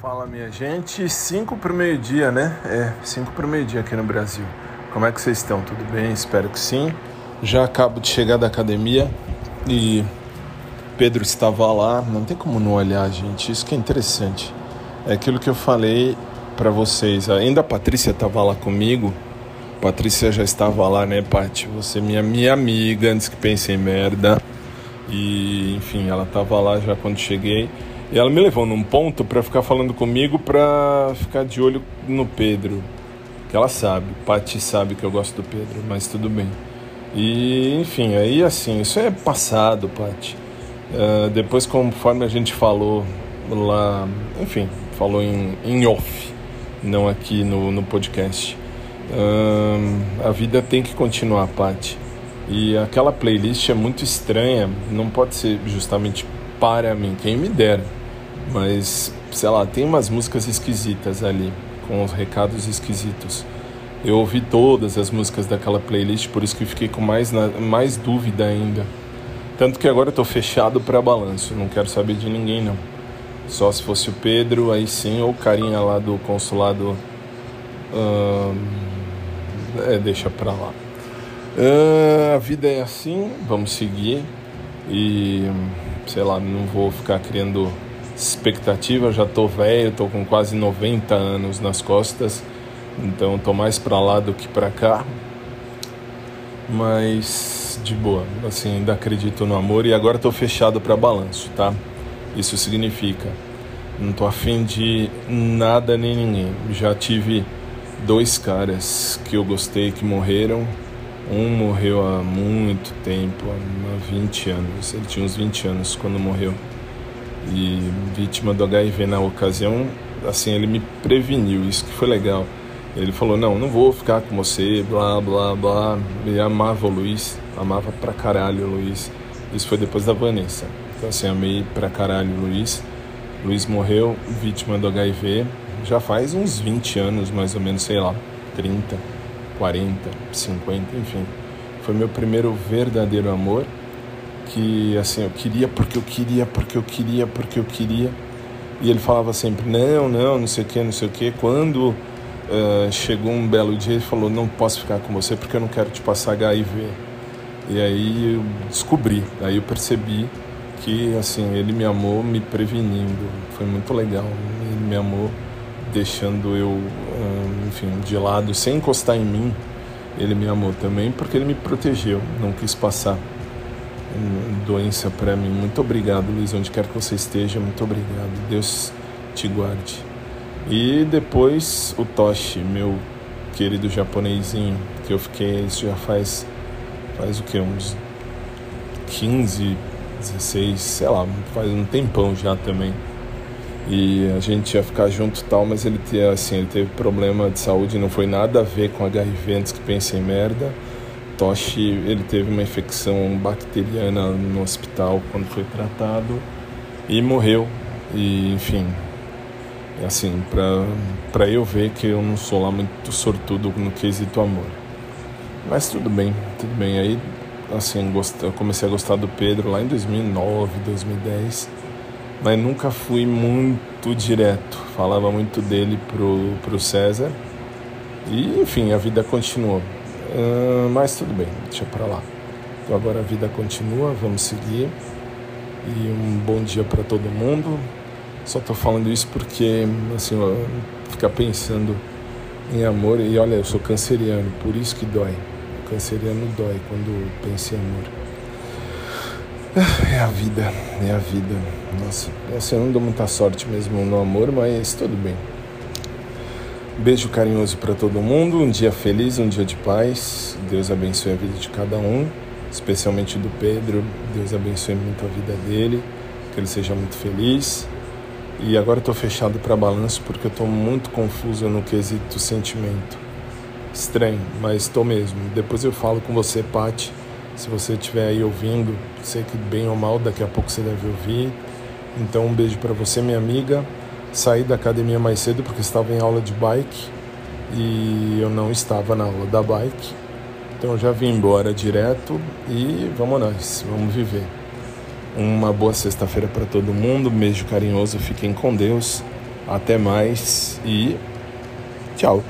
Fala minha gente, 5 para o meio-dia, né? É, 5 para o meio-dia aqui no Brasil. Como é que vocês estão? Tudo bem? Espero que sim. Já acabo de chegar da academia e Pedro estava lá. Não tem como não olhar, gente. Isso que é interessante. É aquilo que eu falei para vocês. Ainda a Patrícia estava lá comigo. Patrícia já estava lá, né, Paty? Você minha minha amiga antes que pense em merda. E, enfim, ela estava lá já quando cheguei. E ela me levou num ponto para ficar falando comigo para ficar de olho no Pedro. Que ela sabe, Paty sabe que eu gosto do Pedro, mas tudo bem. E enfim, aí assim, isso é passado, Paty. Uh, depois, conforme a gente falou lá, enfim, falou em, em off, não aqui no, no podcast. Uh, a vida tem que continuar, Paty. E aquela playlist é muito estranha, não pode ser justamente para mim, quem me dera mas, sei lá, tem umas músicas esquisitas ali, com os recados esquisitos. Eu ouvi todas as músicas daquela playlist, por isso que fiquei com mais, mais dúvida ainda. Tanto que agora eu tô fechado para balanço, não quero saber de ninguém não. Só se fosse o Pedro, aí sim, ou o carinha lá do consulado. É, deixa pra lá. A vida é assim, vamos seguir. E sei lá, não vou ficar criando expectativa, já tô velho, tô com quase 90 anos nas costas, então tô mais para lá do que para cá. Mas de boa, assim, ainda acredito no amor e agora tô fechado para balanço, tá? Isso significa não tô afim de nada nem ninguém. Já tive dois caras que eu gostei que morreram. Um morreu há muito tempo, há 20 anos. Ele tinha uns 20 anos quando morreu e vítima do HIV na ocasião, assim, ele me preveniu, isso que foi legal. Ele falou: Não, não vou ficar com você, blá blá blá. Ele amava o Luiz, amava pra caralho o Luiz. Isso foi depois da Vanessa. Então, assim, amei pra caralho o Luiz. Luiz morreu vítima do HIV já faz uns 20 anos, mais ou menos, sei lá, 30, 40, 50, enfim. Foi meu primeiro verdadeiro amor que assim eu queria porque eu queria porque eu queria porque eu queria. E ele falava sempre não não não sei o que não sei o que quando uh, chegou um belo dia ele falou não posso ficar com você porque eu não quero te passar HIV e aí eu descobri aí eu percebi que assim ele me amou me prevenindo. Foi muito legal ele me amou deixando eu uh, enfim de lado sem encostar em mim. Ele me amou também porque ele me protegeu não quis passar doença para mim. Muito obrigado, Luiz, onde quer que você esteja, muito obrigado. Deus te guarde. E depois o Toshi, meu querido japonesinho, que eu fiquei, isso já faz, faz o que, uns 15, 16, sei lá, faz um tempão já também. E a gente ia ficar junto tal, mas ele, assim, ele teve problema de saúde, não foi nada a ver com HIV antes que pense em merda Toshi ele teve uma infecção bacteriana no hospital quando foi tratado e morreu. E enfim, assim, para eu ver que eu não sou lá muito sortudo no quesito amor. Mas tudo bem, tudo bem. Aí, assim, eu comecei a gostar do Pedro lá em 2009, 2010, mas nunca fui muito direto. Falava muito dele pro, pro César. E, enfim, a vida continuou. Uh, mas tudo bem, deixa para lá. Então agora a vida continua, vamos seguir. E um bom dia para todo mundo. Só tô falando isso porque, assim, ficar pensando em amor. E olha, eu sou canceriano, por isso que dói. O canceriano dói quando pensa em amor. É a vida, é a vida. Nossa, eu não dou muita sorte mesmo no amor, mas tudo bem. Beijo carinhoso para todo mundo, um dia feliz, um dia de paz. Deus abençoe a vida de cada um, especialmente do Pedro. Deus abençoe muito a vida dele, que ele seja muito feliz. E agora estou fechado para balanço porque eu estou muito confuso no quesito sentimento. Estranho, mas estou mesmo. Depois eu falo com você, Pati. Se você estiver aí ouvindo, sei que bem ou mal, daqui a pouco você deve ouvir. Então um beijo para você, minha amiga. Saí da academia mais cedo porque estava em aula de bike e eu não estava na aula da bike. Então eu já vim embora direto e vamos nós, vamos viver. Uma boa sexta-feira para todo mundo, beijo carinhoso, fiquem com Deus Até mais e tchau.